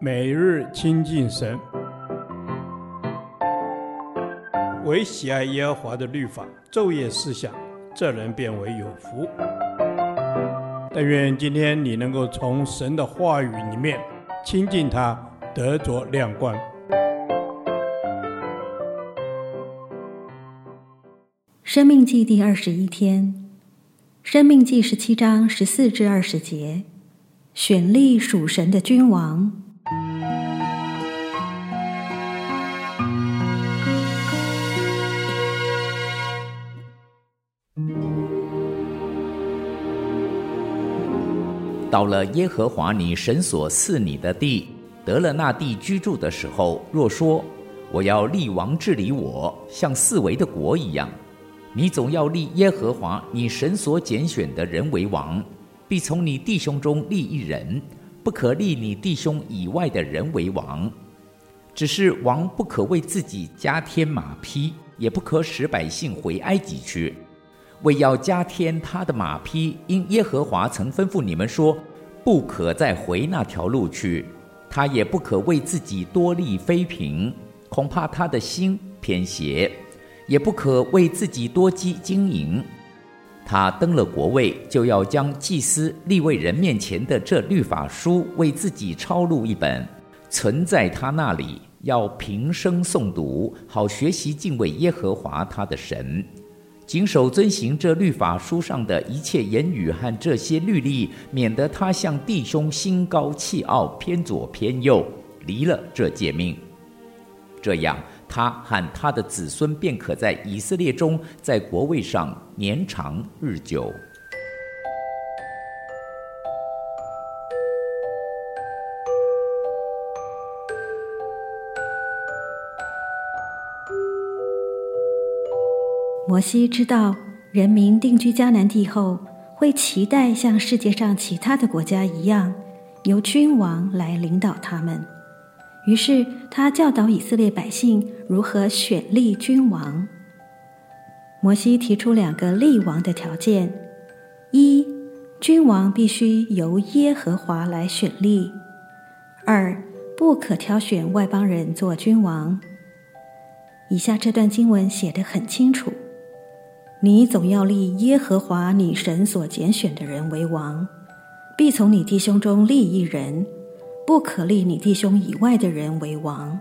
每日亲近神，唯喜爱耶和华的律法，昼夜思想，这人便为有福。但愿今天你能够从神的话语里面亲近他，得着亮光。生命记第二十一天，生命记十七章十四至二十节，选立属神的君王。到了耶和华你神所赐你的地，得了那地居住的时候，若说我要立王治理我，像四围的国一样，你总要立耶和华你神所拣选的人为王，必从你弟兄中立一人，不可立你弟兄以外的人为王。只是王不可为自己加添马匹，也不可使百姓回埃及去。为要加添他的马匹，因耶和华曾吩咐你们说，不可再回那条路去。他也不可为自己多立妃嫔，恐怕他的心偏邪；也不可为自己多积金银。他登了国位，就要将祭司立位人面前的这律法书为自己抄录一本，存在他那里，要平生诵读，好学习敬畏耶和华他的神。谨守遵行这律法书上的一切言语和这些律例，免得他向弟兄心高气傲，偏左偏右，离了这诫命。这样，他和他的子孙便可在以色列中，在国位上年长日久。摩西知道，人民定居迦南地后，会期待像世界上其他的国家一样，由君王来领导他们。于是，他教导以色列百姓如何选立君王。摩西提出两个立王的条件：一，君王必须由耶和华来选立；二，不可挑选外邦人做君王。以下这段经文写得很清楚。你总要立耶和华你神所拣选的人为王，必从你弟兄中立一人，不可立你弟兄以外的人为王。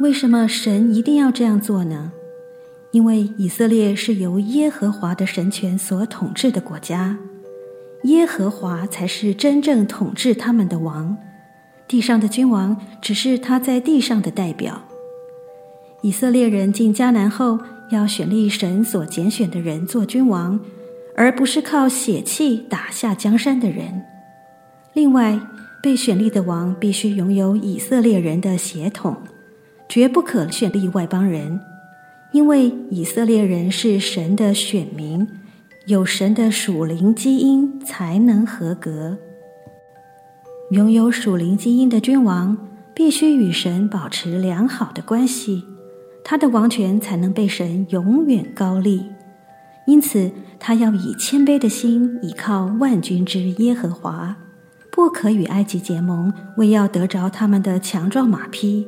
为什么神一定要这样做呢？因为以色列是由耶和华的神权所统治的国家，耶和华才是真正统治他们的王，地上的君王只是他在地上的代表。以色列人进迦南后，要选立神所拣选的人做君王，而不是靠血气打下江山的人。另外，被选立的王必须拥有以色列人的血统，绝不可选立外邦人，因为以色列人是神的选民，有神的属灵基因才能合格。拥有属灵基因的君王必须与神保持良好的关系。他的王权才能被神永远高立，因此他要以谦卑的心倚靠万军之耶和华，不可与埃及结盟，为要得着他们的强壮马匹。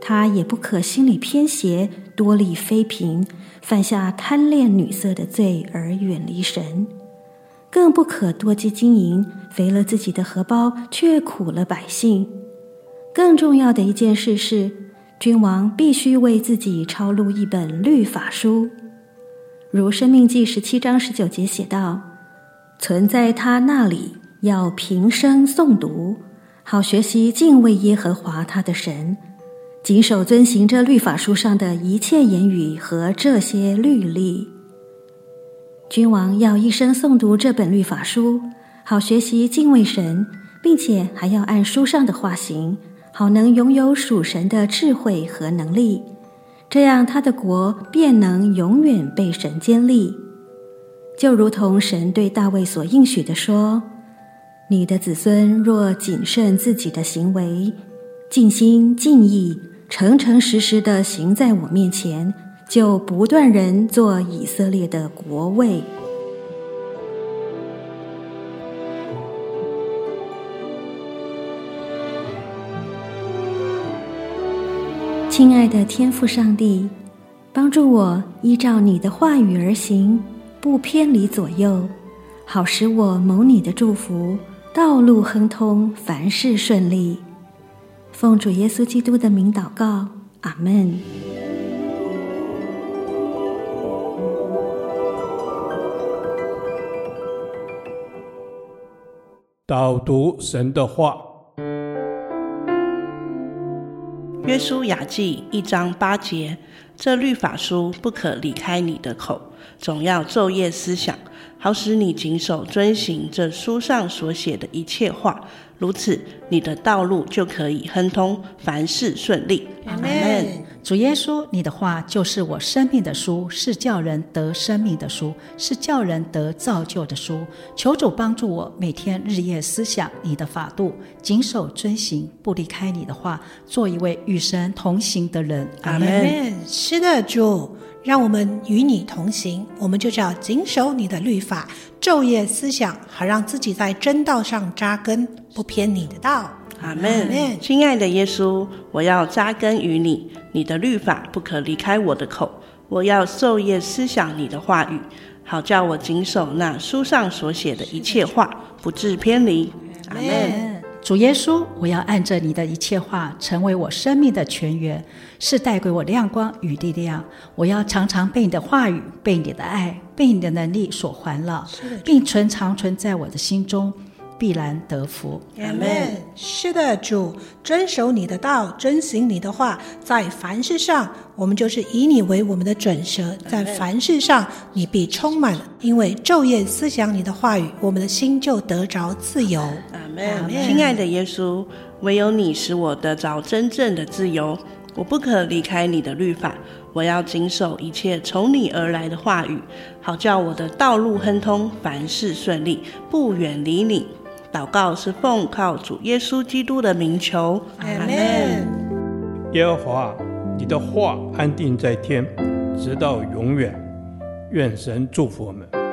他也不可心里偏斜，多立妃嫔，犯下贪恋女色的罪而远离神，更不可多积金银，肥了自己的荷包，却苦了百姓。更重要的一件事是，君王必须为自己抄录一本律法书，如《生命记》十七章十九节写道：“存在他那里，要平生诵读，好学习敬畏耶和华他的神，谨守遵行这律法书上的一切言语和这些律例。”君王要一生诵读这本律法书，好学习敬畏神，并且还要按书上的话行。好能拥有属神的智慧和能力，这样他的国便能永远被神建立。就如同神对大卫所应许的说：“你的子孙若谨慎自己的行为，尽心尽意、诚诚实实的行在我面前，就不断人做以色列的国位。亲爱的天父上帝，帮助我依照你的话语而行，不偏离左右，好使我蒙你的祝福。道路亨通，凡事顺利。奉主耶稣基督的名祷告，阿门。导读神的话，约书亚记一章八节：这律法书不可离开你的口，总要昼夜思想，好使你谨守遵行这书上所写的一切话。如此，你的道路就可以亨通，凡事顺利。阿门。主耶稣，你的话就是我生命的书，是叫人得生命的书，是叫人得造就的书。求主帮助我，每天日夜思想你的法度，谨守遵行，不离开你的话，做一位与神同行的人。阿门。是的，主。让我们与你同行，我们就是要谨守你的律法，昼夜思想，好让自己在真道上扎根，不偏你的道。阿门。亲爱的耶稣，我要扎根于你，你的律法不可离开我的口，我要昼夜思想你的话语，好叫我谨守那书上所写的一切话，不致偏离。阿门。主耶稣，我要按着你的一切话，成为我生命的泉源，是带给我亮光与力量。我要常常被你的话语、被你的爱、被你的能力所环绕，并存长存在我的心中。必然得福。阿门。是的，主，遵守你的道，遵行你的话，在凡事上，我们就是以你为我们的准绳。在凡事上，你必充满，因为昼夜思想你的话语，我们的心就得着自由。阿门。亲爱的耶稣，唯有你使我得着真正的自由，我不可离开你的律法，我要谨守一切从你而来的话语，好叫我的道路亨通，凡事顺利，不远离你。祷告是奉靠主耶稣基督的名求，阿门。耶和华，你的话安定在天，直到永远。愿神祝福我们。